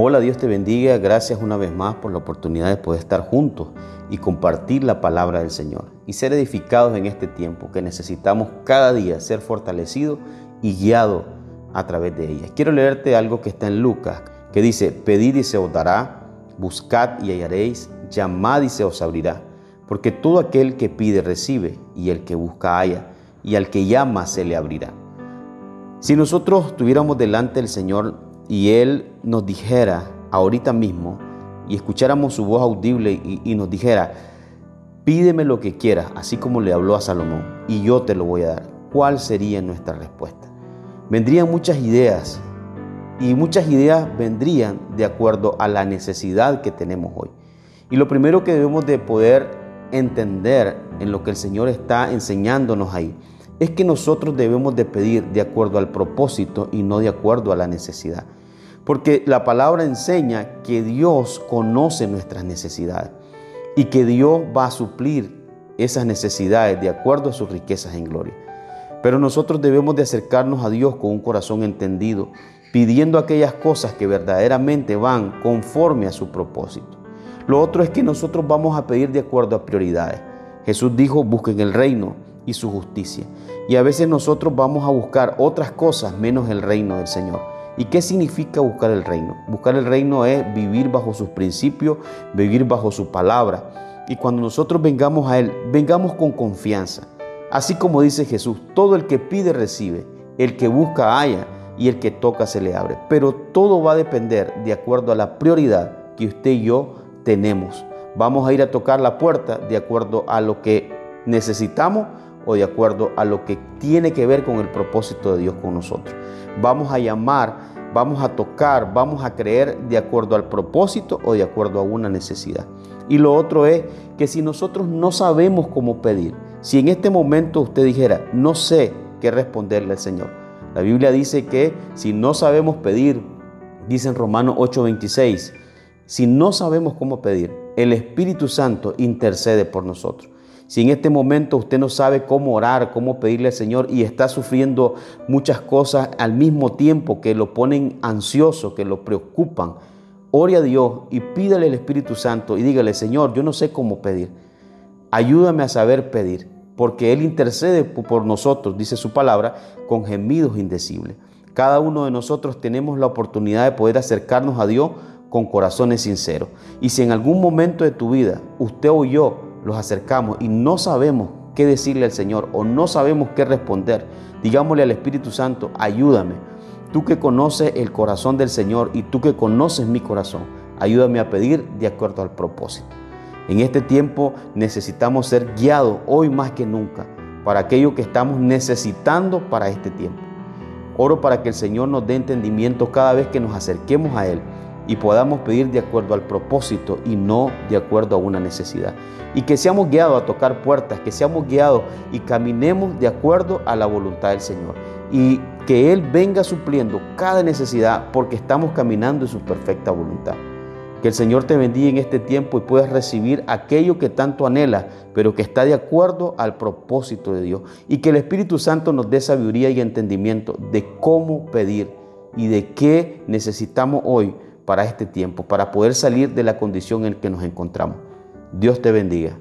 Hola, Dios te bendiga. Gracias una vez más por la oportunidad de poder estar juntos y compartir la palabra del Señor y ser edificados en este tiempo que necesitamos cada día ser fortalecidos y guiados a través de ella. Quiero leerte algo que está en Lucas, que dice, pedid y se os dará, buscad y hallaréis, llamad y se os abrirá, porque todo aquel que pide recibe, y el que busca halla, y al que llama se le abrirá. Si nosotros tuviéramos delante del Señor y Él nos dijera ahorita mismo y escucháramos su voz audible y, nos dijera, pídeme lo que quieras, así como le habló a Salomón, y yo te lo voy a dar, ¿cuál sería nuestra respuesta? Vendrían muchas ideas y muchas ideas vendrían de acuerdo a la necesidad que tenemos hoy. Y lo primero que debemos de poder entender en lo que el Señor está enseñándonos ahí es que nosotros debemos de pedir de acuerdo al propósito y no de acuerdo a la necesidad. Porque la palabra enseña que Dios conoce nuestras necesidades y que Dios va a suplir esas necesidades de acuerdo a sus riquezas en gloria. Pero nosotros debemos de acercarnos a Dios con un corazón entendido, pidiendo aquellas cosas que verdaderamente van conforme a su propósito. Lo otro es que nosotros vamos a pedir de acuerdo a prioridades. Jesús dijo, busquen el reino y su justicia. Y a veces nosotros vamos a buscar otras cosas menos el reino del Señor. ¿Y qué significa buscar el reino? Buscar el reino es vivir bajo sus principios, vivir bajo su palabra. Y cuando nosotros vengamos a Él, vengamos con confianza. Así como dice Jesús, todo el que pide recibe, el que busca haya y el que toca se le abre. Pero todo va a depender de acuerdo a la prioridad que usted y yo tenemos. Vamos a ir a tocar la puerta de acuerdo a lo que necesitamos o de acuerdo a lo que tiene que ver con el propósito de Dios con nosotros vamos a llamar, vamos a tocar, vamos a creer de acuerdo al propósito o de acuerdo a una necesidad. Y lo otro es que si nosotros no sabemos cómo pedir, si en este momento usted dijera, no sé qué responderle al Señor, la Biblia dice que si no sabemos pedir, dice en Romanos 8:26, si no sabemos cómo pedir, el Espíritu Santo intercede por nosotros. Si en este momento usted no sabe cómo orar, cómo pedirle al Señor y está sufriendo muchas cosas al mismo tiempo que lo ponen ansioso, que lo preocupan, ore a Dios y pídale al Espíritu Santo y dígale, Señor, yo no sé cómo pedir. Ayúdame a saber pedir, porque Él intercede por nosotros, dice su palabra, con gemidos indecibles. Cada uno de nosotros tenemos la oportunidad de poder acercarnos a Dios con corazones sinceros. Y si en algún momento de tu vida usted o yo los acercamos y no sabemos qué decirle al Señor o no sabemos qué responder, digámosle al Espíritu Santo, ayúdame. Tú que conoces el corazón del Señor y tú que conoces mi corazón, ayúdame a pedir de acuerdo al propósito. En este tiempo necesitamos ser guiados hoy más que nunca para aquello que estamos necesitando para este tiempo. Oro para que el Señor nos dé entendimiento cada vez que nos acerquemos a Él y podamos pedir de acuerdo al propósito y no de acuerdo a una necesidad. Y que seamos guiados a tocar puertas, que seamos guiados y caminemos de acuerdo a la voluntad del Señor. Y que Él venga supliendo cada necesidad porque estamos caminando en su perfecta voluntad. Que el Señor te bendiga en este tiempo y puedas recibir aquello que tanto anhelas, pero que está de acuerdo al propósito de Dios. Y que el Espíritu Santo nos dé sabiduría y entendimiento de cómo pedir y de qué necesitamos hoy para este tiempo, para poder salir de la condición en que nos encontramos. Dios te bendiga.